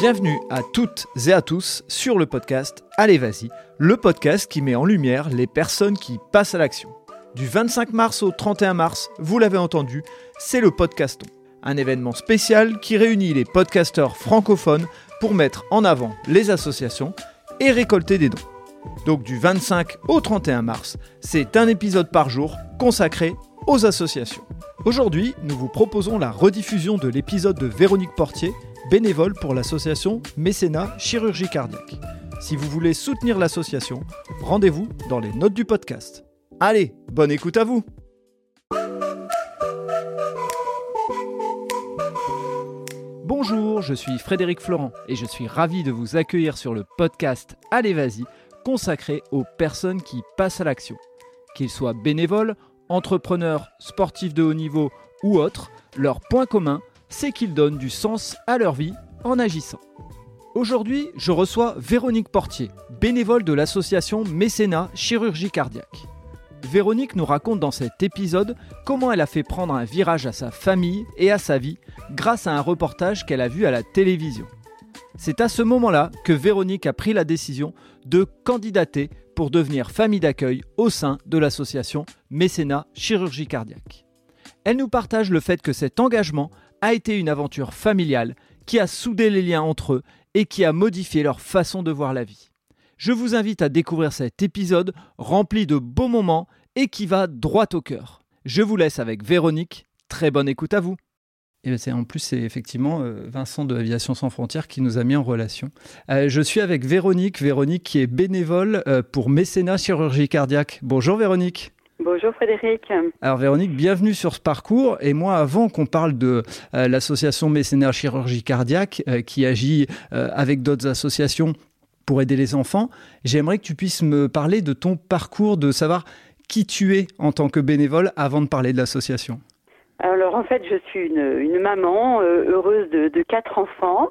Bienvenue à toutes et à tous sur le podcast Allez Vas-y, le podcast qui met en lumière les personnes qui passent à l'action. Du 25 mars au 31 mars, vous l'avez entendu, c'est le Podcaston, un événement spécial qui réunit les podcasteurs francophones pour mettre en avant les associations et récolter des dons. Donc du 25 au 31 mars, c'est un épisode par jour consacré aux associations. Aujourd'hui, nous vous proposons la rediffusion de l'épisode de Véronique Portier, bénévole pour l'association Mécénat Chirurgie Cardiaque. Si vous voulez soutenir l'association, rendez-vous dans les notes du podcast. Allez, bonne écoute à vous Bonjour, je suis Frédéric Florent et je suis ravi de vous accueillir sur le podcast Allez Vas-y, consacré aux personnes qui passent à l'action. Qu'ils soient bénévoles, entrepreneurs, sportifs de haut niveau ou autres, leur point commun, c'est qu'ils donnent du sens à leur vie en agissant. Aujourd'hui, je reçois Véronique Portier, bénévole de l'association Mécénat Chirurgie Cardiaque. Véronique nous raconte dans cet épisode comment elle a fait prendre un virage à sa famille et à sa vie grâce à un reportage qu'elle a vu à la télévision. C'est à ce moment-là que Véronique a pris la décision de candidater pour devenir famille d'accueil au sein de l'association Mécénat Chirurgie Cardiaque. Elle nous partage le fait que cet engagement a été une aventure familiale qui a soudé les liens entre eux et qui a modifié leur façon de voir la vie. Je vous invite à découvrir cet épisode rempli de beaux moments et qui va droit au cœur. Je vous laisse avec Véronique. Très bonne écoute à vous. Et c'est en plus c'est effectivement euh, Vincent de Aviation sans frontières qui nous a mis en relation. Euh, je suis avec Véronique, Véronique qui est bénévole euh, pour Mécénat Chirurgie Cardiaque. Bonjour Véronique. Bonjour Frédéric. Alors Véronique, bienvenue sur ce parcours. Et moi, avant qu'on parle de l'association Mécénat Chirurgie Cardiaque qui agit avec d'autres associations pour aider les enfants, j'aimerais que tu puisses me parler de ton parcours, de savoir qui tu es en tant que bénévole avant de parler de l'association. Alors en fait, je suis une, maman euh, heureuse de, quatre enfants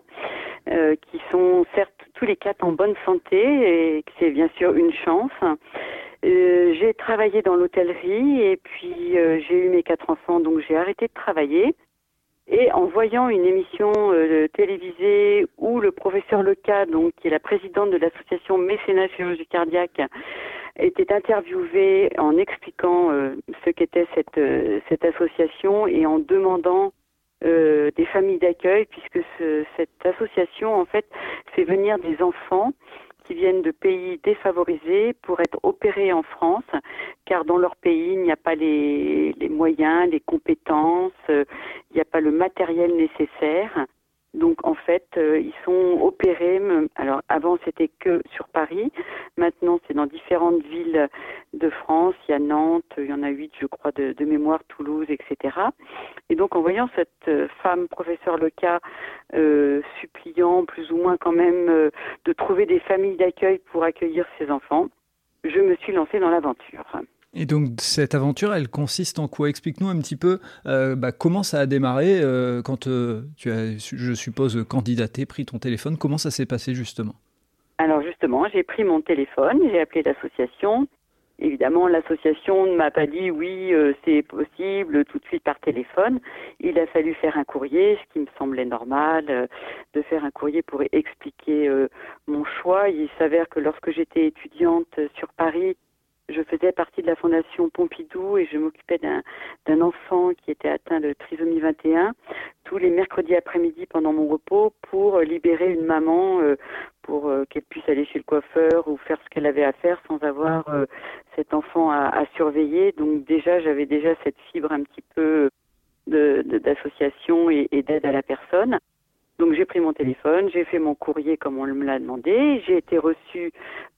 euh, qui sont certes tous les quatre en bonne santé et c'est bien sûr une chance. Euh, j'ai travaillé dans l'hôtellerie et puis j'ai eu mes quatre enfants donc j'ai arrêté de travailler. Et en voyant une émission télévisée où le professeur Leca, donc qui est la présidente de l'association Mécénat Chirurgie Cardiaque, était interviewé en expliquant euh, ce qu'était cette, euh, cette association et en demandant euh, des familles d'accueil, puisque ce, cette association, en fait, fait venir des enfants qui viennent de pays défavorisés pour être opérés en France, car dans leur pays, il n'y a pas les, moyens, les compétences, il n'y a pas le matériel nécessaire. Donc en fait, euh, ils sont opérés. Alors avant c'était que sur Paris, maintenant c'est dans différentes villes de France. Il y a Nantes, il y en a huit, je crois, de, mémoire, Toulouse, etc. Et donc en voyant cette euh, femme, professeur Leca, euh, suppliant plus ou moins quand même euh, de trouver des familles d'accueil pour accueillir ses enfants, je me suis lancée dans l'aventure. Et donc cette aventure, elle consiste en quoi? Explique-nous un petit peu euh, bah, comment ça a démarré euh, quand euh, tu as, je suppose, candidaté, pris ton téléphone. Comment ça s'est passé justement? Alors justement, j'ai pris mon téléphone, j'ai appelé l'association. Évidemment, l'association ne m'a pas dit oui, c'est possible tout de suite par téléphone. Il a fallu faire un courrier, ce qui me semblait normal, de faire un courrier pour expliquer mon choix. Il s'avère que lorsque j'étais étudiante sur Paris, je faisais partie de la fondation Pompidou et je m'occupais d'un enfant qui était atteint de trisomie 21 tous les mercredis après-midi pendant mon repos pour libérer une maman euh, pour euh, qu'elle puisse aller chez le coiffeur ou faire ce qu'elle avait à faire sans avoir euh, cet enfant à, surveiller. Donc déjà, j'avais déjà cette fibre un petit peu d'association et d'aide à la personne. Donc j'ai pris mon téléphone, j'ai fait mon courrier comme on me l'a demandé, j'ai été reçue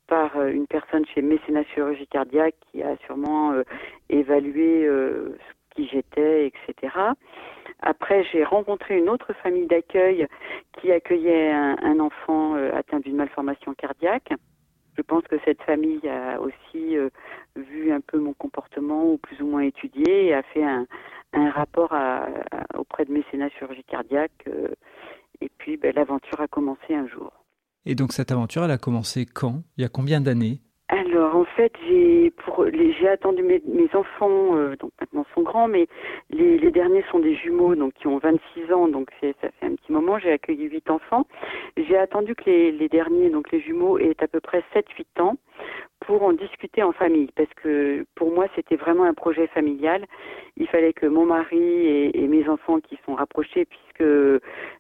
par euh, une personne chez Mécénat Chirurgie Cardiaque qui a sûrement euh, évalué euh, qui j'étais, etc. Après, j'ai rencontré une autre famille d'accueil qui accueillait un, enfant atteint d'une malformation cardiaque. Je pense que cette famille a aussi vu un peu mon comportement ou plus ou moins étudié et a fait un, rapport auprès de mécénat chirurgie cardiaque. Et puis, ben, l'aventure a commencé un jour. Et donc, cette aventure, elle a commencé quand? Il y a combien d'années? Alors en fait j'ai pour les j'ai attendu mes, enfants euh, donc maintenant sont grands mais les, derniers sont des jumeaux donc qui ont 26 ans donc ça fait un petit moment j'ai accueilli huit enfants j'ai attendu que les, derniers donc les jumeaux aient à peu près 7 8 ans pour en discuter en famille, parce que pour moi c'était vraiment un projet familial. Il fallait que mon mari et, mes enfants qui sont rapprochés, puisque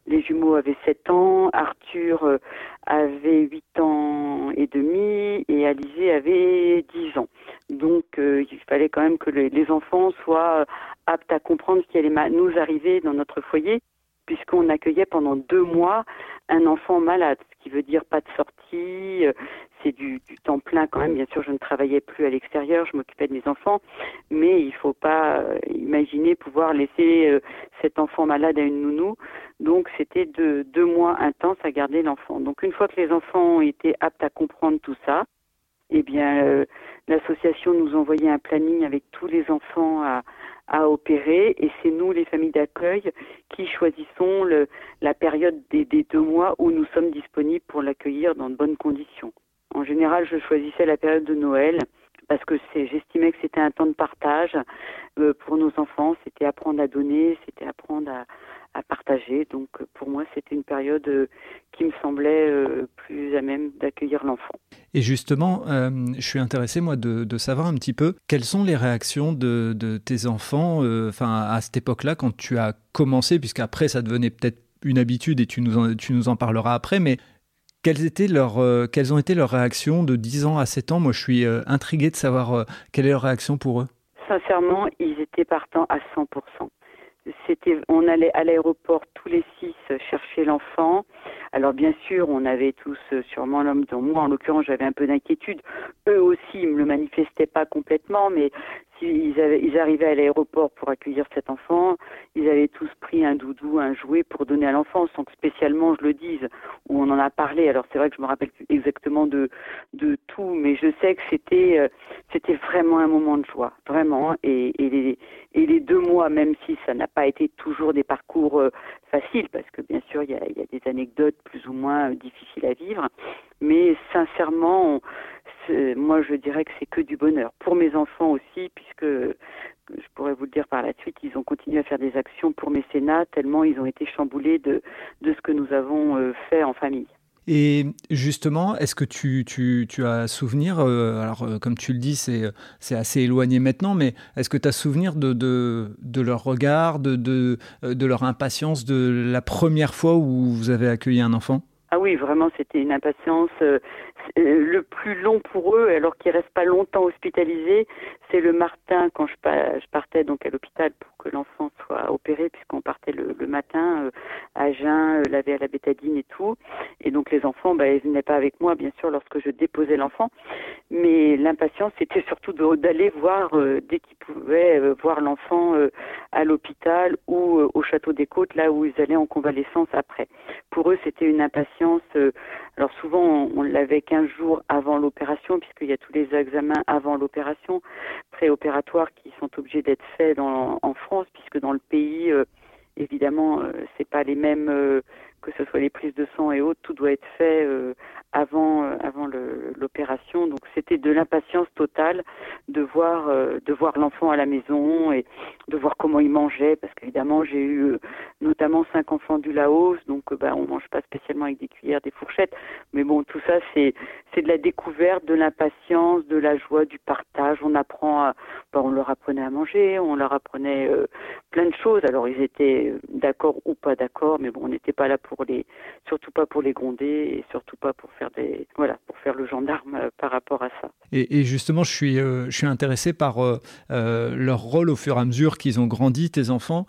les jumeaux avaient 7 ans, Arthur euh, avait 8 ans et demi et Alizé avait 10 ans. Donc euh, il fallait quand même que les, enfants soient aptes à comprendre ce qui allait nous arriver dans notre foyer puisqu'on accueillait pendant deux mois un enfant malade, ce qui veut dire pas de sortie, euh, c'est du, temps plein quand même. Bien sûr, je ne travaillais plus à l'extérieur, je m'occupais de mes enfants, mais il ne faut pas euh, imaginer pouvoir laisser euh, cet enfant malade à une nounou. Donc, c'était de, deux mois intenses à garder l'enfant. Donc, une fois que les enfants ont été aptes à comprendre tout ça, eh bien, euh, l'association nous envoyait un planning avec tous les enfants à, à opérer et c'est nous, les familles d'accueil, qui choisissons le, la période des, des, deux mois où nous sommes disponibles pour l'accueillir dans de bonnes conditions. En général, je choisissais la période de Noël parce que j'estimais que c'était un temps de partage euh, pour nos enfants, c'était apprendre à donner, c'était apprendre à, partager. Donc pour moi, c'était une période euh, qui me semblait euh, plus à même d'accueillir l'enfant. Et justement, je suis intéressé moi de, savoir un petit peu quelles sont les réactions de, tes enfants, enfin à cette époque-là quand tu as commencé, puisqu'après ça devenait peut-être une habitude et tu nous tu nous en parleras après, mais quelles, étaient leurs, euh, quelles ont été leurs réactions de 10 ans à 7 ans? Moi, je suis euh, intrigué de savoir euh, quelle est leur réaction pour eux. Sincèrement, ils étaient partants à 100%. C'était, on allait à l'aéroport tous les six chercher l'enfant. Alors bien sûr, on avait tous sûrement l'homme dans moi. En l'occurrence, j'avais un peu d'inquiétude. Eux aussi, ils me le manifestaient pas complètement, mais ils, avaient, ils arrivaient à l'aéroport pour accueillir cet enfant, ils avaient tous pris un doudou, un jouet pour donner à l'enfant, sans que spécialement je le dise, ou on en a parlé. Alors c'est vrai que je me rappelle exactement de, tout, mais je sais que c'était, euh, vraiment un moment de joie, vraiment. Et, les, deux mois, même si ça n'a pas été toujours des parcours euh, faciles, parce que bien sûr il y a, des anecdotes plus ou moins euh, difficiles à vivre, mais sincèrement, moi je dirais que c'est que du bonheur. Pour mes enfants aussi, puisque je pourrais vous le dire par la suite, ils ont continué à faire des actions pour mécénat, tellement ils ont été chamboulés de, de ce que nous avons euh, fait en famille. Et justement, est-ce que tu, tu, tu, as souvenir, euh, alors euh, comme tu le dis, c'est, c'est assez éloigné maintenant, mais est-ce que tu as souvenir de, de, de, leur regard, de, de, de leur impatience de la première fois où vous avez accueilli un enfant? Ah oui, vraiment, c'était une impatience. Euh, euh, le plus long pour eux, alors qu'ils restent pas longtemps hospitalisés, c'est le matin quand je, partais donc à l'hôpital pour que l'enfant soit opéré, puisqu'on partait le, matin euh, à jeun, laver à la bétadine et tout. Et donc les enfants, bah, ils venaient pas avec moi, bien sûr, lorsque je déposais l'enfant. Mais l'impatience, c'était surtout d'aller voir dès qu'ils pouvaient voir l'enfant à l'hôpital ou au château des Côtes, là où ils allaient en convalescence après. Pour eux, c'était une impatience euh, alors souvent, on, l'avait 15 jours avant l'opération, puisqu'il y a tous les examens avant l'opération, préopératoires qui sont obligés d'être faits en France, puisque dans le pays, euh, évidemment, euh, c'est pas les mêmes que ce soit les prises de sang et autres, tout doit être fait euh, avant euh, l'opération. Donc c'était de l'impatience totale de voir euh, de voir l'enfant à la maison et de voir comment il mangeait, parce qu'évidemment j'ai eu notamment cinq enfants du Laos, donc bah on mange pas spécialement avec des cuillères, des fourchettes, mais bon tout ça c'est de la découverte, de l'impatience, de la joie, du partage. On apprend, bah, on leur apprenait à manger, on leur apprenait plein de choses. Alors ils étaient d'accord ou pas d'accord, mais bon on n'était pas là pour pour les, surtout pas pour les gronder et surtout pas pour faire des, voilà, pour faire le gendarme euh, par rapport à ça. Et, justement, je suis, euh, je suis intéressé par euh, leur rôle au fur et à mesure qu'ils ont grandi, tes enfants,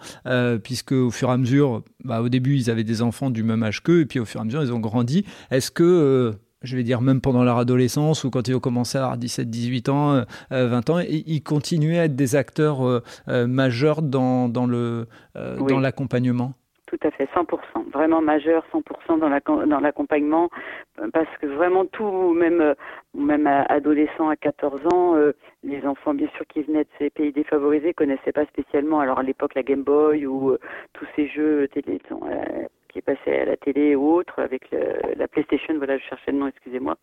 puisque au fur et à mesure, bah, au début, ils avaient des enfants du même âge qu'eux, et puis au fur et à mesure, ils ont grandi. Est-ce que je vais dire même pendant leur adolescence ou quand ils ont commencé à avoir 17, 18 ans, 20 ans, ils continuaient à être des acteurs majeurs dans, dans le dans l'accompagnement? Tout à fait, 100%, vraiment majeur, 100% dans l'accompagnement, parce que vraiment tout, même même adolescents à 14 ans, euh, les enfants bien sûr qui venaient de ces pays défavorisés connaissaient pas spécialement, alors à l'époque la Game Boy ou euh, tous ces jeux télé, euh, qui passait à la télé ou autre avec la PlayStation, voilà, je cherchais le nom, excusez-moi.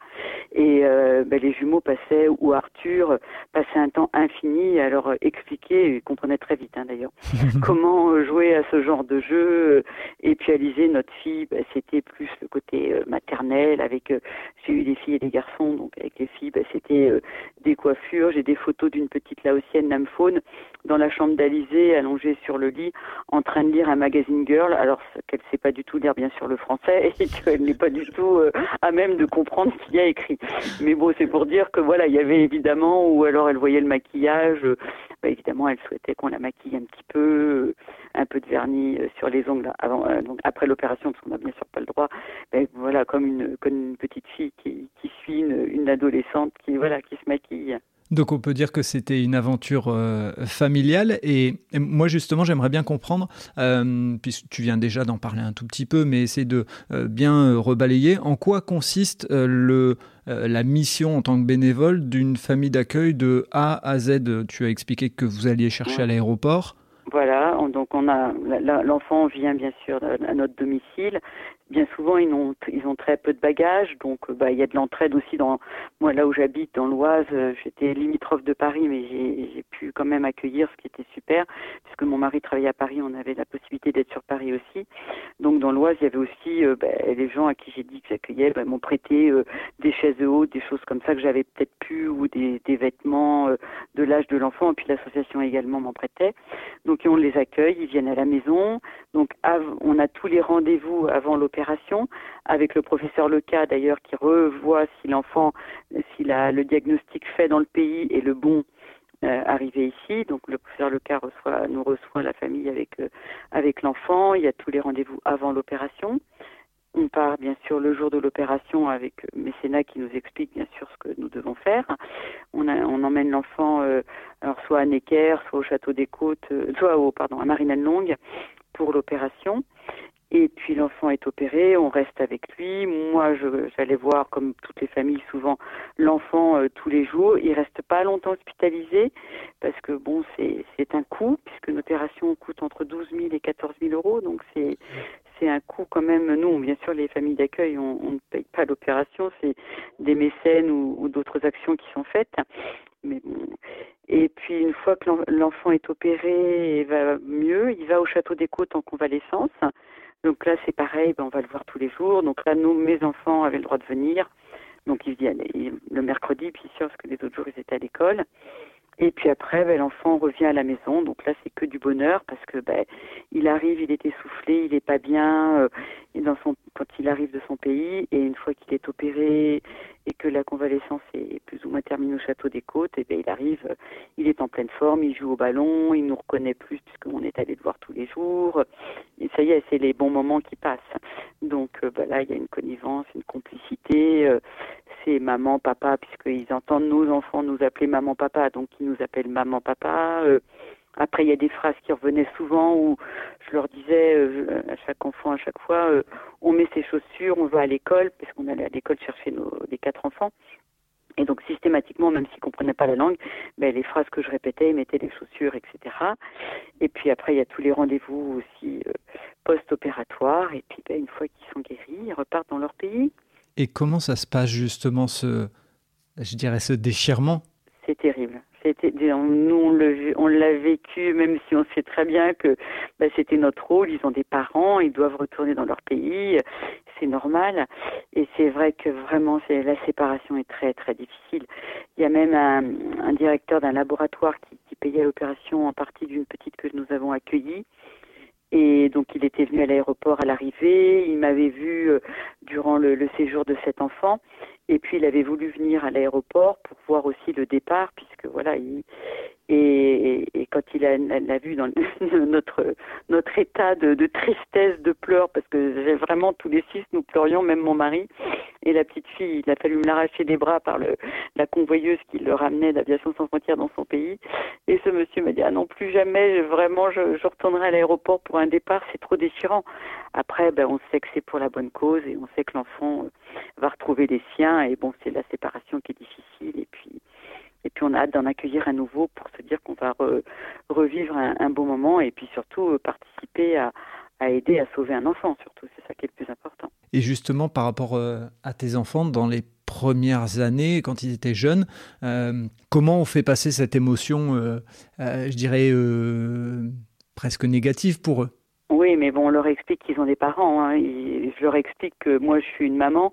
Et euh, ben, les jumeaux passaient, ou Arthur passait un temps infini à leur expliquer, ils comprenaient très vite hein, d'ailleurs, comment jouer à ce genre de jeu. Et puis Alizé, notre fille, ben, c'était plus le côté euh, maternel, avec, euh, j'ai eu des filles et des garçons, donc avec les filles, ben, c'était des coiffures, j'ai des photos d'une petite laotienne namphone dans la chambre d'Alizé, allongée sur le lit, en train de lire un magazine girl, alors qu'elle sait pas du tout lire bien sûr le français et qu'elle n'est pas du tout euh, à même de comprendre ce qu'il y a écrit. Mais bon, c'est pour dire que voilà, il y avait évidemment, ou alors elle voyait le maquillage, euh, bah, évidemment, elle souhaitait qu'on la maquille un petit peu, euh, un peu de vernis sur les ongles avant, donc après l'opération, parce qu'on n'a bien sûr pas le droit. Ben, voilà, comme une, comme une petite fille qui, qui suit une, une adolescente qui voilà, qui se maquille. Donc on peut dire que c'était une aventure euh, familiale. Et, moi justement j'aimerais bien comprendre, euh, puisque tu viens déjà d'en parler un tout petit peu, mais essayer de euh, bien rebalayer, en quoi consiste le, la mission en tant que bénévole d'une famille d'accueil de A à Z? Tu as expliqué que vous alliez chercher à l'aéroport. Voilà, donc on a l'enfant vient bien sûr à notre domicile bien souvent ils ont ils ont très peu de bagages. Donc euh, bah il y a de l'entraide aussi dans moi là où j'habite dans l'Oise euh, j'étais limitrophe de Paris mais j'ai pu quand même accueillir ce qui était super puisque mon mari travaillait à Paris on avait la possibilité d'être sur Paris aussi. Donc dans l'Oise il y avait aussi euh, bah, les gens à qui j'ai dit que j'accueillais bah, m'ont prêté des chaises hautes des choses comme ça que j'avais peut-être pu ou des, des vêtements de l'âge de l'enfant. Et puis l'association également m'en prêtait. Donc on les accueille ils viennent à la maison. Donc on a tous les rendez-vous avant l'opération avec le professeur Leca d'ailleurs qui revoit si l'enfant, si la, le diagnostic fait dans le pays est le bon euh, arrivé ici. Donc le professeur Leca nous reçoit la famille avec, euh, avec l'enfant. Il y a tous les rendez-vous avant l'opération. On part bien sûr le jour de l'opération avec Mécénat qui nous explique bien sûr ce que nous devons faire. On, emmène l'enfant euh, soit à Necker, soit au château des Côtes, soit à Marinelle-Longue pour l'opération. Et puis l'enfant est opéré, on reste avec lui. Moi, j'allais voir, comme toutes les familles, souvent l'enfant euh, tous les jours. Il reste pas longtemps hospitalisé parce que bon, c'est un coût puisque une opération coûte entre 12 000 et 14 000 euros, donc c'est un coût quand même. Nous, bien sûr, les familles d'accueil, on, on, ne paye pas l'opération, c'est des mécènes ou, ou d'autres actions qui sont faites. Mais bon. Et puis une fois que l'enfant est opéré et va mieux, il va au château des Côtes en convalescence. Donc là, c'est pareil, ben, on va le voir tous les jours. Donc là, nous, mes enfants avaient le droit de venir. Donc ils viennent le mercredi, puis sûr, parce que les autres jours, ils étaient à l'école. Et puis après, ben, l'enfant revient à la maison. Donc là, c'est que du bonheur parce que ben, il arrive, il est essoufflé, il n'est pas bien. Euh, dans son, quand il arrive de son pays, et une fois qu'il est opéré et que la convalescence est plus ou moins terminée au château des Côtes, et ben, il arrive, il est en pleine forme, il joue au ballon, il nous reconnaît plus puisqu'on est allé le voir tous les jours. Et ça y est, c'est les bons moments qui passent. Donc euh, ben, là, il y a une connivence, une complicité. Euh, c'est maman, papa, puisqu'ils entendent nos enfants nous appeler maman, papa, donc ils nous appellent maman, papa. Euh, après, il y a des phrases qui revenaient souvent où je leur disais euh, à chaque enfant, à chaque fois, euh, on met ses chaussures, on va à l'école, parce qu'on allait à l'école chercher nos, les quatre enfants. Et donc systématiquement, même s'ils ne comprenaient pas la langue, ben, les phrases que je répétais, ils mettaient les chaussures, etc. Et puis après, il y a tous les rendez-vous aussi post-opératoires. Et puis ben, une fois qu'ils sont guéris, ils repartent dans leur pays. Et comment ça se passe justement ce, je dirais, ce déchirement? C'est terrible. Nous, on l'a vécu, même si on sait très bien que bah, c'était notre rôle. Ils ont des parents, ils doivent retourner dans leur pays, c'est normal. Et c'est vrai que vraiment, la séparation est très, très difficile. Il y a même un, directeur d'un laboratoire qui, payait l'opération en partie d'une petite que nous avons accueillie. Et donc il était venu à l'aéroport à l'arrivée, il m'avait vu euh, durant le, séjour de cet enfant, et puis il avait voulu venir à l'aéroport pour voir aussi le départ, puisque voilà, il, Et, et, quand il a, l'a vu dans notre notre état de, de, tristesse, de pleurs, parce que vraiment tous les six nous pleurions, même mon mari et la petite fille, il a fallu me l'arracher des bras par le la convoyeuse qui le ramenait d'aviation sans frontières dans son pays. Et ce monsieur m'a dit ah non plus jamais, vraiment je, je retournerai à l'aéroport pour un départ, c'est trop déchirant. Après, ben on sait que c'est pour la bonne cause et on sait que l'enfant va retrouver les siens et bon c'est la séparation qui est difficile et puis et puis on a hâte d'en accueillir à nouveau pour se dire qu'on va revivre un, beau moment et puis surtout euh, participer à, aider à sauver un enfant, surtout. C'est ça qui est le plus important. Et justement, par rapport euh, à tes enfants, dans les premières années, quand ils étaient jeunes, euh, comment on fait passer cette émotion, je dirais, presque négative pour eux? Mais bon, on leur explique qu'ils ont des parents. Hein. je leur explique que moi, je suis une maman.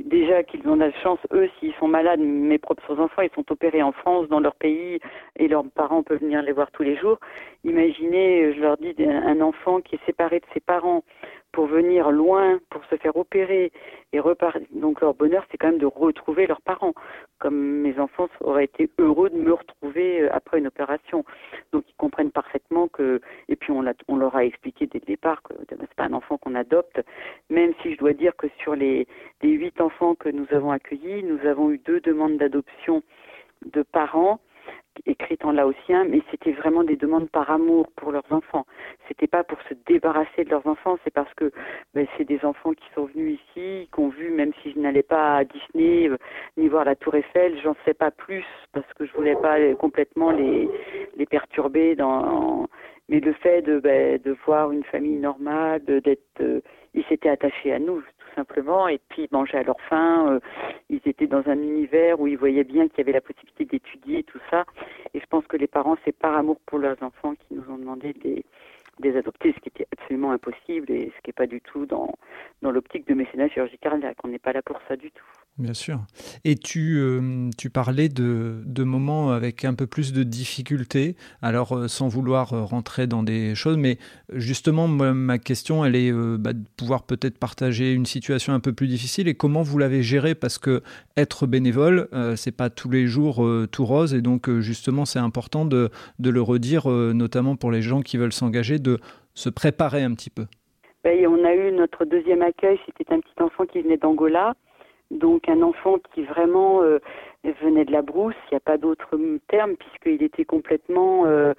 déjà qu'ils ont la chance, eux, s'ils sont malades, mes propres enfants, ils sont opérés en France, dans leur pays, et leurs parents peuvent venir les voir tous les jours. Imaginez, je leur dis, un enfant qui est séparé de ses parents pour venir loin, pour se faire opérer et repartir. Donc leur bonheur, c'est quand même de retrouver leurs parents. Comme mes enfants auraient été heureux de me retrouver euh, après une opération. Donc ils comprennent parfaitement que. Et puis on, on leur a expliqué dès le départ que c'est pas un enfant qu'on adopte. Même si je dois dire que sur les, les huit enfants que nous avons accueillis, nous avons eu deux demandes d'adoption de parents écrites en laotien, mais c'était vraiment des demandes par amour pour leurs enfants. C'était pas pour se débarrasser de leurs enfants, c'est parce que ben, c'est des enfants qui sont venus ici, qui ont vu, même si je n'allais pas à Disney euh, ni voir la Tour Eiffel, j'en sais pas plus parce que je voulais pas complètement les les perturber. Mais le fait de ben, de voir une famille normale, d'être, euh, ils s'étaient attachés à nous simplement, et puis ils mangeaient à leur faim. Euh, ils étaient dans un univers où ils voyaient bien qu'il y avait la possibilité d'étudier tout ça. Et je pense que les parents, c'est par amour pour leurs enfants qui nous ont demandé de les, adopter, ce qui était absolument impossible et ce qui n'est pas du tout dans, dans l'optique de mécénat chirurgical. On n'est pas là pour ça du tout. Bien sûr. Et tu, euh, tu parlais de, de, moments avec un peu plus de difficultés, alors euh, sans vouloir euh, rentrer dans des choses, mais justement, ma question, elle est bah, de pouvoir peut-être partager une situation un peu plus difficile. Et comment vous l'avez gérée, parce que être bénévole, c'est pas tous les jours tout rose, et donc justement, c'est important de, de, le redire, notamment pour les gens qui veulent s'engager, de se préparer un petit peu. Ben, on a eu notre deuxième accueil, c'était un petit enfant qui venait d'Angola donc un enfant qui vraiment euh, venait de la brousse, il n'y a pas d'autre terme puisqu'il était complètement euh,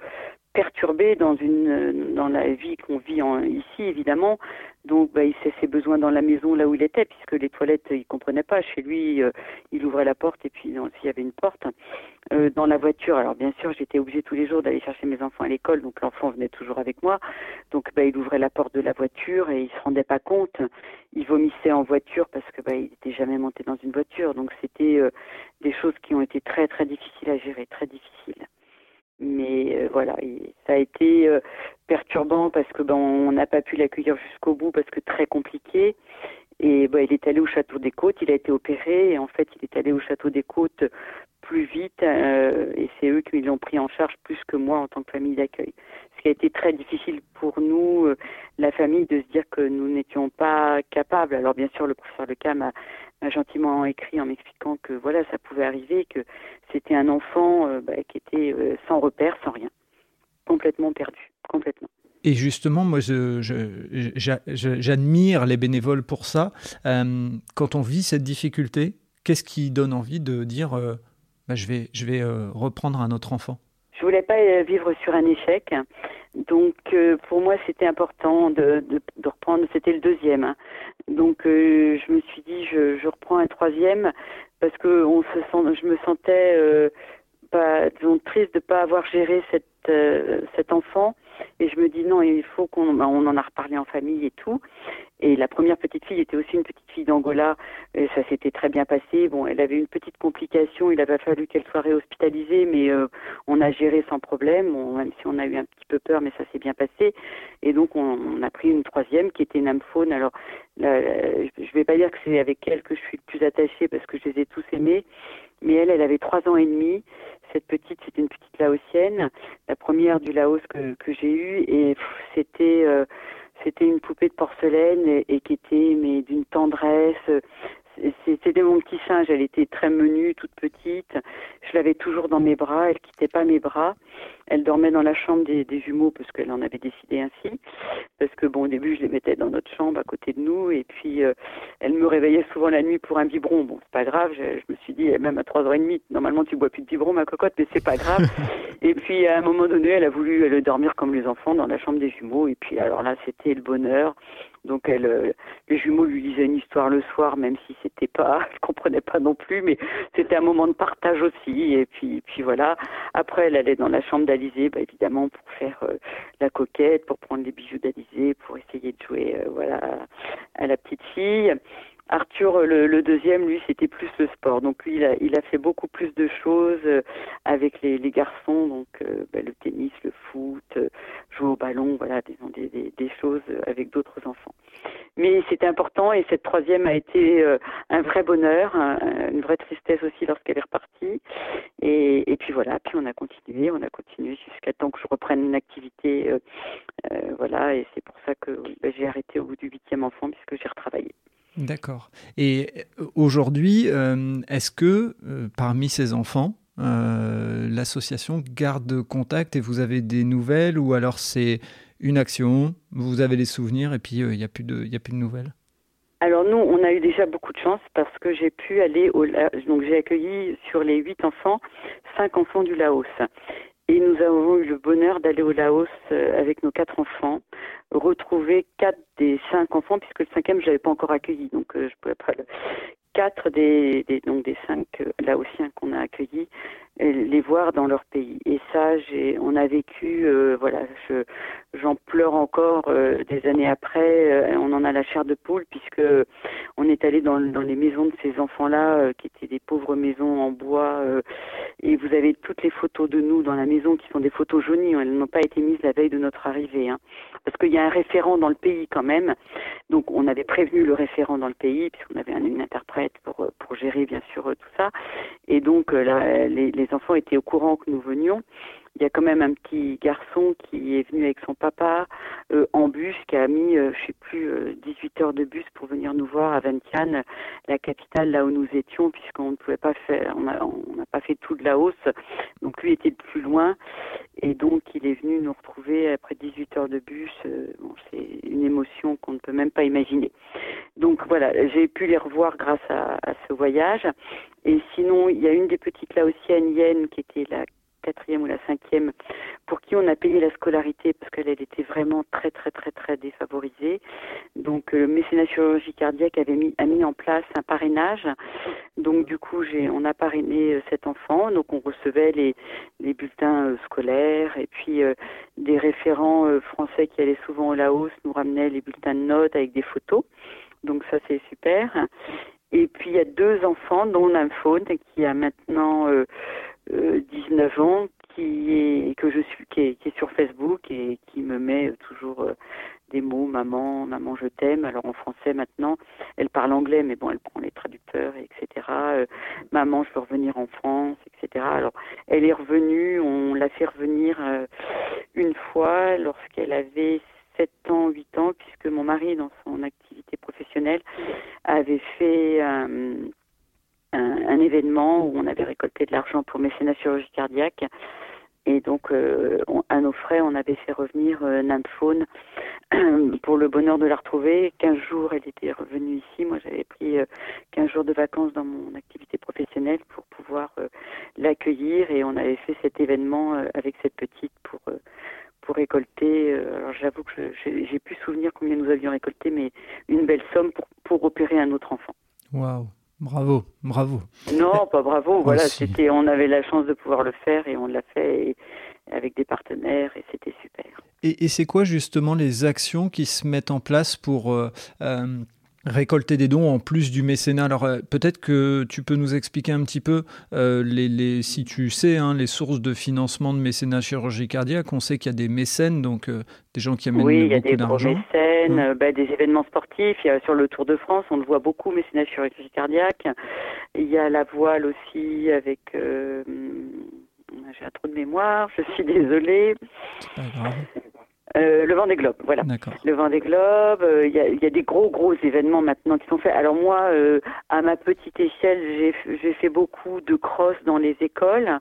perturbé dans une dans la vie qu'on vit en, ici évidemment. Donc bah, il sait ses besoins dans la maison là où il était puisque les toilettes il comprenait pas. Chez lui euh, il ouvrait la porte et puis s'il y avait une porte euh, dans la voiture. Alors bien sûr j'étais obligée tous les jours d'aller chercher mes enfants à l'école donc l'enfant venait toujours avec moi. Donc bah, il ouvrait la porte de la voiture et il se rendait pas compte. Il vomissait en voiture parce que bah, il n'était jamais monté dans une voiture. Donc c'était euh, des choses qui ont été très très difficiles à gérer, très difficiles. Mais euh, voilà, ça a été euh, perturbant parce que ben on n'a pas pu l'accueillir jusqu'au bout parce que très compliqué. Et ben, il est allé au château des Côtes, il a été opéré et en fait il est allé au château des Côtes plus vite euh, et c'est eux qui l'ont pris en charge plus que moi en tant que famille d'accueil. Ce qui a été très difficile pour nous, la famille, de se dire que nous n'étions pas capables. Alors bien sûr le professeur Lecam a, m'a gentiment écrit en m'expliquant que voilà, ça pouvait arriver, que c'était un enfant euh, bah, qui était euh, sans repère, sans rien, complètement perdu, complètement. Et justement, moi, j'admire les bénévoles pour ça. Euh, quand on vit cette difficulté, qu'est-ce qui donne envie de dire bah, je vais, je vais reprendre un autre enfant? Je voulais pas vivre sur un échec. Donc pour moi c'était important de, de, de reprendre, c'était le deuxième. Hein. Donc euh, je me suis dit je, reprends un troisième parce que on se sent, je me sentais euh, pas disons, triste de pas avoir géré cette, euh, cet enfant et je me dis non il faut qu'on bah, on en a reparlé en famille et tout et la première petite fille était aussi une petite fille d'Angola. Et ça s'était très bien passé. Bon, elle avait une petite complication. Il avait fallu qu'elle soit réhospitalisée, mais euh, on a géré sans problème. même si on a eu un petit peu peur, mais ça s'est bien passé. Et donc on, a pris une troisième qui était une amphone. Alors, là, je vais pas dire que c'est avec elle que je suis le plus attachée parce que je les ai tous aimés. Mais elle, elle avait trois ans et demi. Cette petite, c'était une petite laotienne, la première du Laos que, j'ai eue, et c'était euh, c'était une poupée de porcelaine et, qui était mais d'une tendresse. C'était mon petit singe, elle était très menue, toute petite. Je l'avais toujours dans mes bras, elle quittait pas mes bras. Elle dormait dans la chambre des jumeaux parce qu'elle en avait décidé ainsi. Parce que bon, au début, je les mettais dans notre chambre à côté de nous et puis euh, elle me réveillait souvent la nuit pour un biberon. Bon, c'est pas grave. Je, je, me suis dit, même à 3h30, normalement tu bois plus de biberon, ma cocotte, mais c'est pas grave. et puis à un moment donné, elle a voulu elle, dormir comme les enfants dans la chambre des jumeaux. Et puis alors là, c'était le bonheur. Donc elle, euh, les jumeaux lui lisaient une histoire le soir, même si c'était pas, je comprenais pas non plus, mais c'était un moment de partage aussi. Et puis, puis voilà. Après, elle allait dans la chambre d'Alizé, bah, évidemment pour faire euh, la coquette, pour prendre les bijoux d'Alizé, pour essayer de jouer, euh, voilà, à la petite fille. Arthur, le, deuxième, lui, c'était plus le sport. Donc lui, il a, il a fait beaucoup plus de choses euh, avec les, garçons, donc euh, bah, le tennis, le foot, euh, jouer au ballon, voilà, des, des, choses avec d'autres enfants. Mais c'était important et cette troisième a été un vrai bonheur, un, une vraie tristesse aussi lorsqu'elle est repartie. Et, et, puis voilà, puis on a continué, on a continué jusqu'à temps que je reprenne une activité, voilà, et c'est pour ça que bah, j'ai arrêté au bout du huitième enfant puisque j'ai retravaillé. D'accord. Et aujourd'hui, euh, est-ce que euh, parmi ces enfants, euh, l'association garde contact et vous avez des nouvelles ou alors c'est une action, vous avez les souvenirs et puis il n'y a, plus de, a plus de nouvelles? Alors nous, on a eu déjà beaucoup de chance parce que j'ai pu aller au donc j'ai accueilli sur les huit enfants cinq enfants du Laos et nous avons eu le bonheur d'aller au Laos euh, avec nos quatre enfants, retrouver quatre des cinq enfants, puisque le cinquième, je l'avais pas encore accueilli, donc euh, je pouvais pas le... Quatre des, donc des cinq euh, Laotiens qu'on a accueillis, les voir dans leur pays. Et ça, on a vécu, euh, voilà, je, j'en pleure encore euh, des années après. Euh, on en a la chair de poule puisque on est allé dans, les maisons de ces enfants-là, qui étaient des pauvres maisons en bois. et vous avez toutes les photos de nous dans la maison qui sont des photos jaunies. Elles n'ont pas été mises la veille de notre arrivée, hein, parce qu'il y a un référent dans le pays quand même. Donc on avait prévenu le référent dans le pays puisqu'on avait un, une interprète pour gérer bien sûr tout ça. Et donc les les enfants étaient au courant que nous venions. Il y a quand même un petit garçon qui est venu avec son papa euh, en bus, qui a mis, euh, je sais plus, euh, 18 heures de bus pour venir nous voir à Vientiane, la capitale là où nous étions, puisqu'on ne pouvait pas faire, on n'a pas fait tout de la hausse. Donc lui était le plus loin, et donc il est venu nous retrouver après 18 heures de bus. Euh, c'est une émotion qu'on ne peut même pas imaginer. Donc voilà, j'ai pu les revoir grâce à, à ce voyage. Et sinon, il y a une des petites laotiennes, Yen, qui était la quatrième ou la cinquième, pour qui on a payé la scolarité parce qu'elle elle était vraiment très très très très défavorisée. Donc le euh, mécénat chirurgie cardiaque avait mis, a mis en place un parrainage. Donc du coup j'ai on a parrainé euh, cet enfant. Donc on recevait les, les bulletins euh, scolaires et puis des référents français qui allaient souvent au Laos nous ramenaient les bulletins de notes avec des photos. Donc ça c'est super. Et puis il y a deux enfants, dont Nymphone, qui a maintenant 19 ans, qui est que je suis, qui est, sur Facebook et qui me met toujours euh, des mots, maman, maman, je t'aime. Alors en français maintenant, elle parle anglais, mais bon, elle prend les traducteurs, etc. Euh, maman, je veux revenir en France, etc. Alors elle est revenue, on l'a fait revenir euh, une fois lorsqu'elle avait 7 ans, 8 ans, puisque mon mari, dans son activité professionnelle, avait fait euh, un, événement où on avait récolté de l'argent pour mécénat chirurgie cardiaque. Et donc, euh, à nos frais, on avait fait revenir euh, pour le bonheur de la retrouver. 15 jours, elle était revenue ici. Moi, j'avais pris euh, 15 jours de vacances dans mon activité professionnelle pour pouvoir euh, l'accueillir. Et on avait fait cet événement euh, avec cette petite pour pour récolter, alors j'avoue que j'ai plus souvenir combien nous avions récolté, mais une belle somme pour, pour opérer un autre enfant. Waouh, bravo, bravo. Non, pas bravo, voilà, c'était, on avait la chance de pouvoir le faire et on l'a fait avec des partenaires et c'était super. Et, et c'est quoi justement les actions qui se mettent en place pour euh, euh, récolter des dons en plus du mécénat. Alors euh, peut-être que tu peux nous expliquer un petit peu euh, les, les, si tu sais hein, les sources de financement de mécénat chirurgie cardiaque. On sait qu'il y a des mécènes, donc euh, des gens qui amènent oui, beaucoup d'argent. Oui, il y a des gros mécènes, Mmh. bah, des événements sportifs. Il y a, sur le Tour de France, on le voit beaucoup mécénat chirurgie cardiaque. Il y a la voile aussi avec. J'ai un trou de mémoire. Je suis désolée. C'est pas grave. Euh, le Vendée Globe, voilà. Le Vendée Globe, euh, il y, a, y a des gros gros événements maintenant qui sont faits. Alors moi, euh, à ma petite échelle, j'ai fait beaucoup de cross dans les écoles,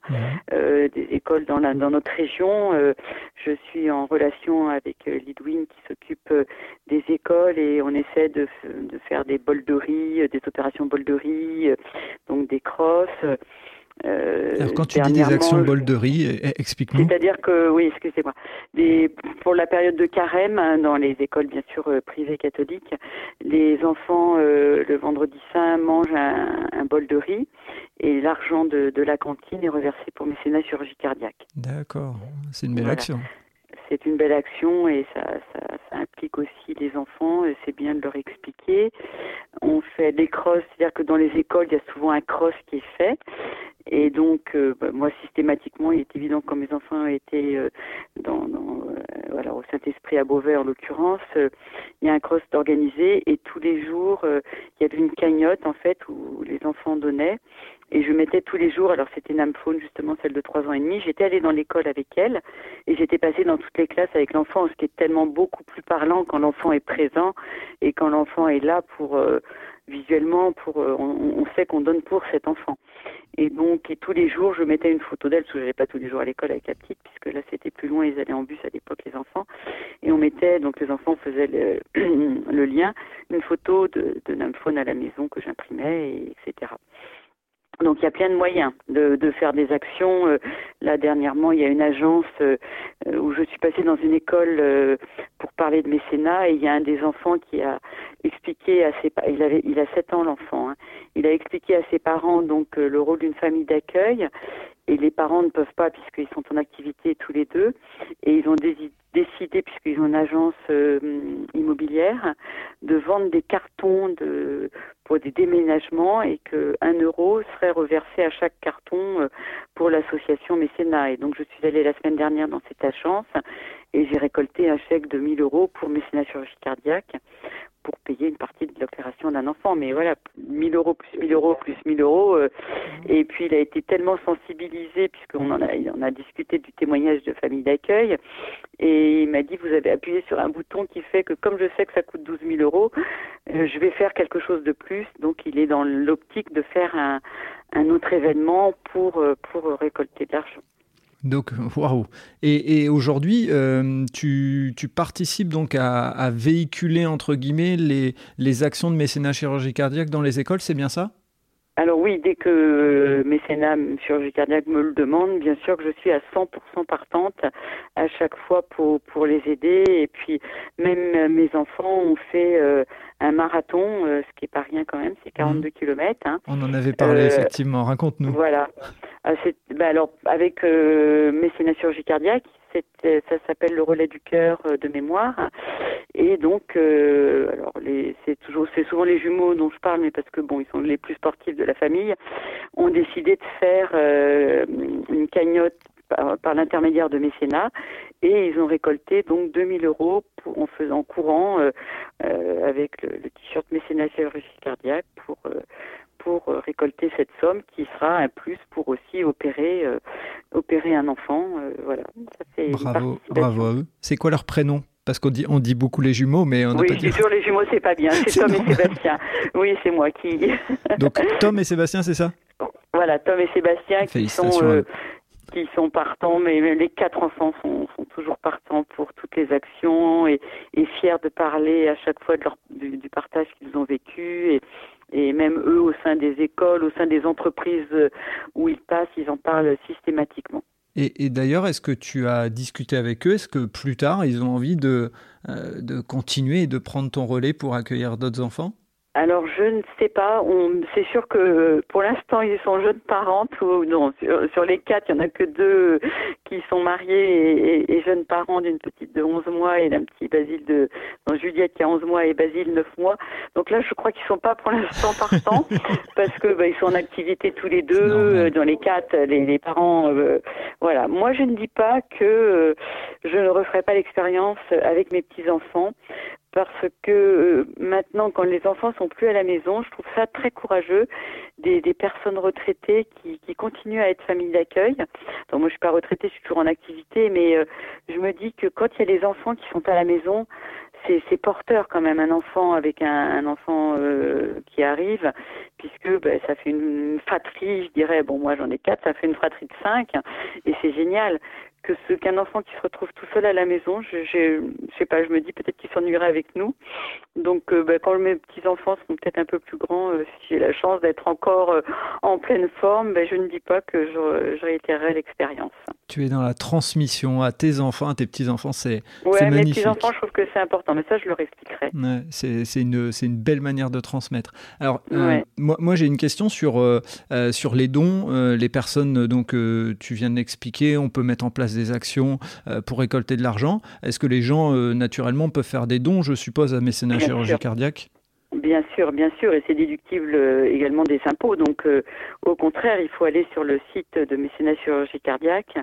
euh, des écoles dans, la, dans notre région. Euh, je suis en relation avec Lidwin qui s'occupe des écoles et on essaie de, de faire des bolderies, des opérations bolderies, donc des crosses. Euh, Alors, quand tu dis des actions je- bolderie, eh, explique-nous. c'est-à-dire que, oui, excusez-moi, pour la période de carême, hein, dans les écoles bien sûr euh, privées catholiques, les enfants, euh, le vendredi saint, mangent un, un bol de riz et l'argent de, de la cantine est reversé pour mécénat chirurgie cardiaque. D'accord, c'est une belle Voilà. action. C'est une belle action et ça, ça, ça implique aussi les enfants, c'est bien de leur expliquer. On fait des crosses, c'est-à-dire que dans les écoles, il y a souvent un cross qui est fait. Et donc, euh, bah, moi, systématiquement, il est évident que quand mes enfants étaient euh, dans, dans, euh, au Saint-Esprit à Beauvais, en l'occurrence, il y a un cross organisé et tous les jours, il y avait une cagnotte, en fait, où les enfants donnaient. Et je mettais tous les jours, alors c'était Namphone, justement, celle de trois ans et demi, j'étais allée dans l'école avec elle et j'étais passée dans toutes les classes avec l'enfant, ce qui est tellement beaucoup plus parlant quand l'enfant est présent et quand l'enfant est là pour euh, visuellement, pour euh, on, on sait qu'on donne pour cet enfant. Et donc, et tous les jours, je mettais une photo d'elle, parce que je n'allais pas tous les jours à l'école avec la petite, puisque là c'était plus loin, ils allaient en bus à l'époque, les enfants. Et on mettait, donc les enfants faisaient le, le lien, une photo de, de Namphone à la maison que j'imprimais, et, etc. Donc il y a plein de moyens de, de faire des actions. Euh, Là dernièrement, il y a une agence euh, euh, où je suis passée dans une école euh, pour parler de mécénat et il y a un des enfants qui a expliqué à ses il avait il a 7 ans l'enfant. hein. Il a expliqué à ses parents donc euh, le rôle d'une famille d'accueil et les parents ne peuvent pas puisqu'ils sont en activité tous les deux et ils ont dési- décidé puisqu'ils ont une agence euh, immobilière de vendre des cartons de pour des déménagements et que euro serait reversé à chaque carton euh, pour l'association mécénat. Et donc je suis allée la semaine dernière dans cette agence et j'ai récolté un chèque de 1000 euros pour mécénat chirurgie cardiaque pour payer une partie de l'opération d'un enfant. Mais voilà, 1000 euros plus 1000 euros plus 1000 euros. euh, et puis il a été tellement sensibilisé puisqu'on en a, on a discuté du témoignage de famille d'accueil. Et il m'a dit, vous avez appuyé sur un bouton qui fait que comme je sais que ça coûte 12 000 euros, euh, je vais faire quelque chose de plus. Donc il est dans l'optique de faire un, un autre événement pour, euh, pour récolter de l'argent. Donc, waouh. Et, aujourd'hui, euh, tu, participes donc à, véhiculer, entre guillemets, les, les actions de mécénat chirurgie cardiaque dans les écoles, c'est bien ça? Alors oui, dès que mécénat chirurgie cardiaque me le demande, bien sûr que je suis à 100% partante à chaque fois pour, pour les aider. Et puis même mes enfants ont fait euh, un marathon, euh, ce qui est pas rien quand même, c'est 42 kilomètres. Hein. On en avait parlé, Euh, effectivement. Raconte-nous. Voilà. Ah, bah alors avec euh, mécénat chirurgie cardiaque, ça s'appelle le relais du cœur de mémoire. Et donc, euh, alors c'est toujours, c'est souvent les jumeaux dont je parle, mais parce que bon, ils sont les plus sportifs de la famille, ont décidé de faire euh, une cagnotte par, par l'intermédiaire de mécénat et ils ont récolté donc 2000 euros pour, en faisant courant euh, euh, avec le, le t-shirt mécénat chirurgie cardiaque pour euh, pour récolter cette somme qui sera un plus pour aussi opérer opérer un enfant voilà ça fait une Bravo, bravo à eux. C'est quoi leur prénom? Parce qu'on dit, on dit beaucoup les jumeaux, mais on n'a oui pas c'est dit. sûr les jumeaux c'est pas bien c'est Tom et. Sébastien oui c'est moi qui Donc, Tom et Sébastien, c'est ça? Voilà Tom et Sébastien qui sont euh. Qui sont partants, mais les quatre enfants sont, toujours partants pour toutes les actions et, fiers de parler à chaque fois du, partage qu'ils ont vécu. Et, même eux, au sein des écoles, au sein des entreprises euh, où ils passent, ils en parlent systématiquement. Et, d'ailleurs, est-ce que tu as discuté avec eux? Est-ce que plus tard, ils ont envie de, euh, de continuer et de prendre ton relais pour accueillir d'autres enfants? Alors je ne sais pas. On, c'est sûr que pour l'instant ils sont jeunes parents. Ou, non, sur, sur les quatre, il y en a que deux qui sont mariés et, et- et jeunes parents d'une petite de 11 mois et d'un petit Basile de non, Juliette qui a 11 mois et Basile 9 mois. Donc là, je crois qu'ils sont pas pour l'instant partants parce que bah, ils sont en activité tous les deux euh, dans les quatre. Les, les parents, euh, voilà. Moi, je ne dis pas que euh, je ne referai pas l'expérience avec mes petits enfants parce que euh, maintenant, quand les enfants sont plus à la maison, je trouve ça très courageux des, personnes retraitées qui, qui, continuent à être famille d'accueil. Donc moi, je suis pas retraitée, je suis toujours en activité, mais euh, je me dis que quand il y a les enfants qui sont à la maison, c'est porteur quand même un enfant avec un, enfant euh, qui arrive, puisque ben, ça fait une fratrie, je dirais. Bon, moi j'en ai quatre, ça fait une fratrie de cinq, et c'est génial que ce qu'un enfant qui se retrouve tout seul à la maison, je, je, je sais pas, je me dis peut-être qu'il s'ennuierait avec nous. Donc euh, bah, quand mes petits enfants seront peut-être un peu plus grands, euh, si j'ai la chance d'être encore euh, en pleine forme, bah, je ne dis pas que je, je réitérerai l'expérience. Tu es dans la transmission à tes enfants, à tes petits enfants, c'est ouais, c'est mes magnifique. petits enfants, je trouve que c'est important, mais ça je leur expliquerai. Ouais, c'est une, belle manière de transmettre. Alors, euh, Ouais. moi, moi j'ai une question sur, sur les dons. Les personnes, donc, tu viens de l'expliquer, on peut mettre en place des actions euh, pour récolter de l'argent. Est-ce que les gens, euh, naturellement, peuvent faire des dons, je suppose, à mécénat Bien chirurgie sûr. cardiaque? Bien sûr, bien sûr, et c'est déductible euh, également des impôts. Donc, au contraire, il faut aller sur le site de mécénat chirurgie cardiaque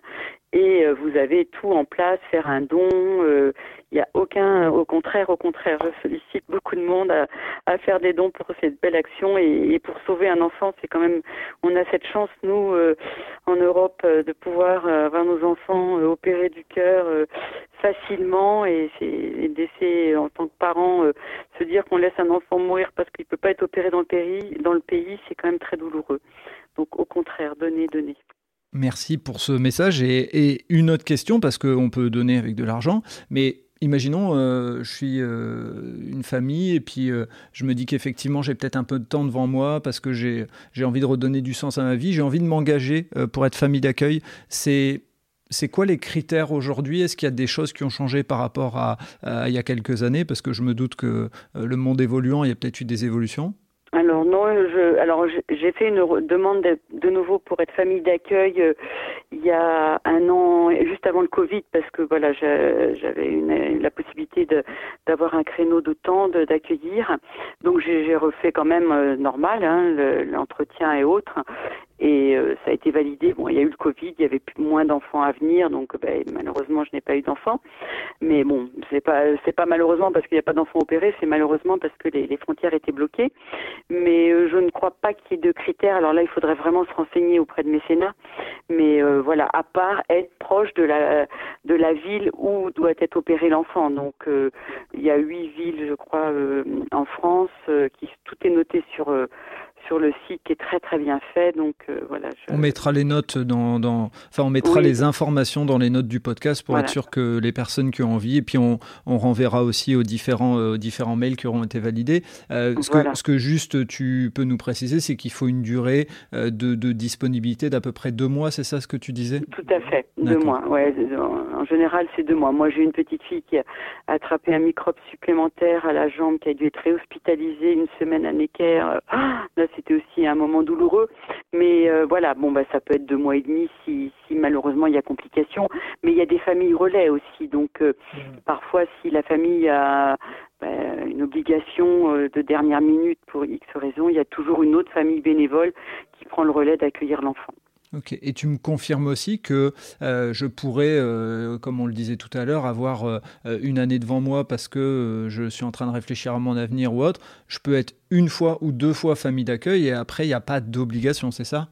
et vous avez tout en place, faire un don. euh, Il n'y a aucun, au contraire, au contraire, je sollicite beaucoup de monde à, faire des dons pour cette belle action et, pour sauver un enfant. C'est quand même, on a cette chance nous euh, en Europe euh, de pouvoir euh, avoir nos enfants opérés du cœur facilement et d'essayer en tant que parent euh, se dire qu'on laisse un enfant mourir parce qu'il peut pas être opéré dans le pays, dans le pays, c'est quand même très douloureux. Donc au contraire, donner, donner. Merci pour ce message. Et, et une autre question, parce qu'on peut donner avec de l'argent, mais imaginons, euh, je suis euh, une famille et puis euh, je me dis qu'effectivement j'ai peut-être un peu de temps devant moi parce que j'ai envie de redonner du sens à ma vie, j'ai envie de m'engager pour être famille d'accueil. C'est c'est quoi les critères aujourd'hui? Est-ce qu'il y a des choses qui ont changé par rapport à, à il y a quelques années? Parce que je me doute que le monde évoluant, il y a peut-être eu des évolutions. Alors non, je, alors j'ai fait une demande de, nouveau pour être famille d'accueil euh, il y a un an, juste avant le Covid, parce que voilà, j'a- j'avais la possibilité d'avoir un créneau de temps d'accueillir. Donc j'ai refait quand même euh, normal, hein, le- l'entretien et autres. Et euh, ça a été validé. Bon, il y a eu le Covid, il y avait plus, moins d'enfants à venir, donc ben, malheureusement je n'ai pas eu d'enfants. Mais bon, c'est pas c'est pas malheureusement parce qu'il n'y a pas d'enfants opérés, c'est malheureusement parce que les, les frontières étaient bloquées. Mais euh, je ne crois pas qu'il y ait de critères. Alors là, il faudrait vraiment se renseigner auprès de mécénat. Mais euh, voilà, à part être proche de la de la ville où doit être opéré l'enfant. Donc euh, il y a huit villes, je crois, euh, en France, euh, qui tout est noté sur sur le site qui est très très bien fait. Donc euh, voilà. Je... On mettra les notes dans, dans enfin on mettra Oui. les informations dans les notes du podcast pour Voilà. être sûr que les personnes qui ont envie et puis on, on renverra aussi aux différents euh, différents mails qui auront été validés. Euh, ce Voilà. que ce que juste tu peux nous préciser, c'est qu'il faut une durée de, de disponibilité d'à peu près deux mois, c'est ça ce que tu disais? Tout à fait, deux mois. Ouais, en général, c'est deux mois. Moi, j'ai une petite fille qui a attrapé un microbe supplémentaire à la jambe, qui a dû être réhospitalisée une semaine à Necker. Ah, c'était aussi un moment douloureux. Mais euh, voilà, bon, bah, ça peut être deux mois et demi si, si malheureusement il y a complications. Mais il y a des familles relais aussi. Donc, euh, parfois, si la famille a bah, une obligation euh, de dernière minute pour X raison, il y a toujours une autre famille bénévole qui prend le relais d'accueillir l'enfant. Ok. Et tu me confirmes aussi que euh, je pourrais, euh, comme on le disait tout à l'heure, avoir euh, une année devant moi parce que je suis en train de réfléchir à mon avenir ou autre. Je peux être une fois ou deux fois famille d'accueil et après il n'y a pas d'obligation, c'est ça?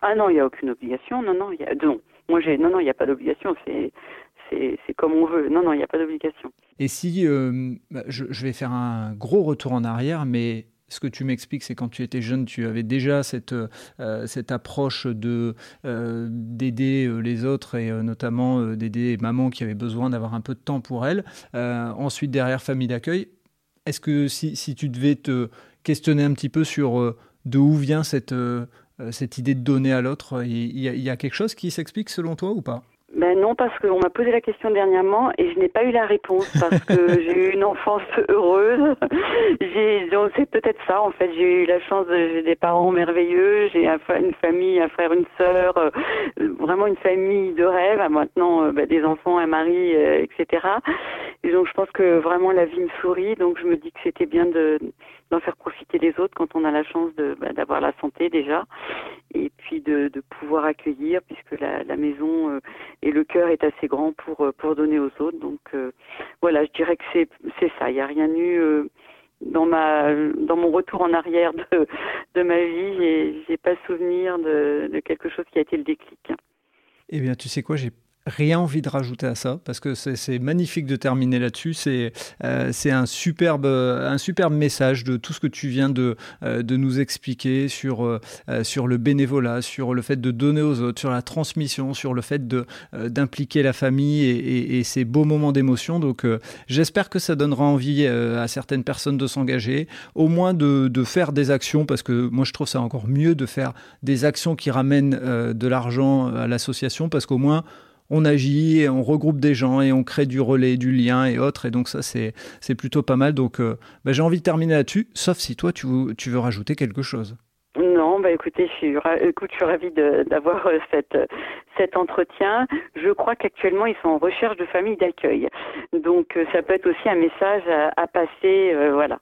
Ah non, il n'y a aucune obligation. Non, non, il y a non. Moi, j'ai non, non, il n'y a pas d'obligation. C'est c'est c'est comme on veut. Non, non, il n'y a pas d'obligation. Et si euh, bah, je, je vais faire un gros retour en arrière, mais ce que tu m'expliques, c'est quand tu étais jeune, tu avais déjà cette, euh, cette approche de euh, d'aider euh, les autres et notamment d'aider les mamans qui avaient besoin d'avoir un peu de temps pour elles. Euh, ensuite, derrière famille d'accueil, est-ce que si, si tu devais te questionner un petit peu sur de où vient cette, cette idée de donner à l'autre, il y a quelque chose qui s'explique selon toi ou pas? Ben non, parce qu'on m'a posé la question dernièrement et je n'ai pas eu la réponse parce que j'ai eu une enfance heureuse. J'ai, donc c'est peut-être ça en fait. J'ai eu la chance, de, j'ai des parents merveilleux, j'ai un une famille, un frère, une sœur, euh, vraiment une famille de rêve. Ah, Maintenant, euh, ben, des enfants, un mari, euh, etc. Et donc je pense que vraiment la vie me sourit. Donc je me dis que c'était bien de d'en faire profiter les autres quand on a la chance ben, d'avoir la santé déjà. Et puis de, pouvoir accueillir puisque la, maison euh, et le cœur est assez grand pour euh, pour donner aux autres. Donc euh, voilà, je dirais que c'est c'est ça. Il n'y a rien eu dans ma dans mon retour en arrière de de ma vie. J'ai j'ai pas souvenir de, de quelque chose qui a été le déclic. Eh bien, tu sais quoi, j'ai rien envie de rajouter à ça parce que c'est magnifique de terminer là-dessus. C'est euh, un superbe un superbe message de tout ce que tu viens de euh, de nous expliquer sur euh, euh, sur le bénévolat, sur le fait de donner aux autres, sur la transmission, sur le fait euh, d'impliquer la famille et, et- ces beaux moments d'émotion. Donc, euh, j'espère que ça donnera envie euh, à certaines personnes de s'engager, au moins de, de faire des actions parce que moi je trouve ça encore mieux de faire des actions qui ramènent euh, de l'argent à l'association parce qu'au moins on agit, et on regroupe des gens et on crée du relais, du lien et autres. Et donc ça, c'est plutôt pas mal. Donc euh, bah, j'ai envie de terminer là-dessus, sauf si toi, tu, veux- rajouter quelque chose. Non, bah écoutez, je suis, écoute, je suis ravie d'avoir euh, cet entretien. Je crois qu'actuellement, ils sont en recherche de familles d'accueil. Donc, euh, ça peut être aussi un message à, passer, voilà.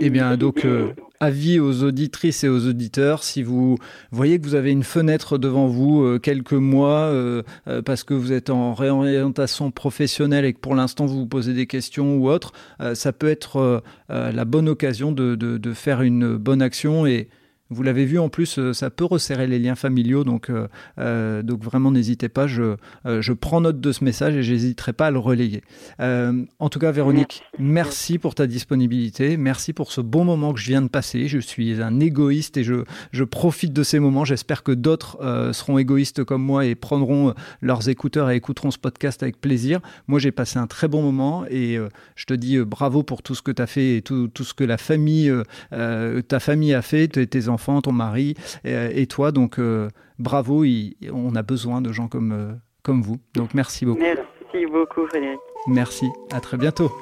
Eh bien, donc, euh, avis aux auditrices et aux auditeurs, si vous voyez que vous avez une fenêtre devant vous euh, quelques mois euh, parce que vous êtes en réorientation professionnelle et que pour l'instant vous vous posez des questions ou autre, ça peut être la bonne occasion de- de faire une bonne action et vous l'avez vu en plus, euh, ça peut resserrer les liens familiaux, donc, euh, euh, donc vraiment n'hésitez pas, je, je prends note de ce message et j'hésiterai pas à le relayer. Euh, en tout cas, Véronique, merci pour ta disponibilité, merci pour ce bon moment que je viens de passer. Je suis un égoïste et je, je profite de ces moments. J'espère que d'autres euh, seront égoïstes comme moi et prendront leurs écouteurs et écouteront ce podcast avec plaisir. Moi, j'ai passé un très bon moment et je te dis bravo pour tout ce que tu as fait et tout, tout ce que la famille, ta famille a fait, tes, tes enfants, ton mari euh, et toi. Donc, euh, bravo. il- on a besoin de gens comme, euh, comme vous. Donc, merci beaucoup. Merci beaucoup, Frédéric. Merci, à très bientôt.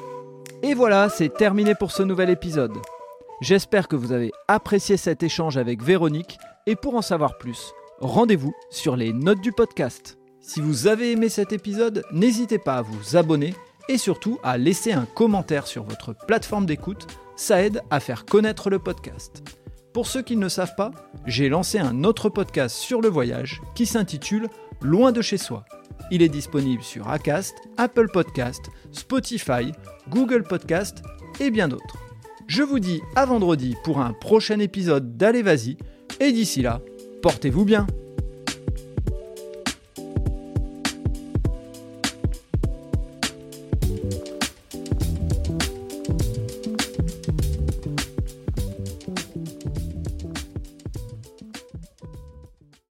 Et voilà, c'est terminé pour ce nouvel épisode. J'espère que vous avez apprécié cet échange avec Véronique et pour en savoir plus, rendez-vous sur les notes du podcast. Si vous avez aimé cet épisode, n'hésitez pas à vous abonner et surtout à laisser un commentaire sur votre plateforme d'écoute, ça aide à faire connaître le podcast. Pour ceux qui ne savent pas, j'ai lancé un autre podcast sur le voyage qui s'intitule Loin de chez soi. Il est disponible sur Acast, Apple Podcast, Spotify, Google Podcast et bien d'autres. Je vous dis à vendredi pour un prochain épisode d'Allez Vas-y et d'ici là, portez-vous bien.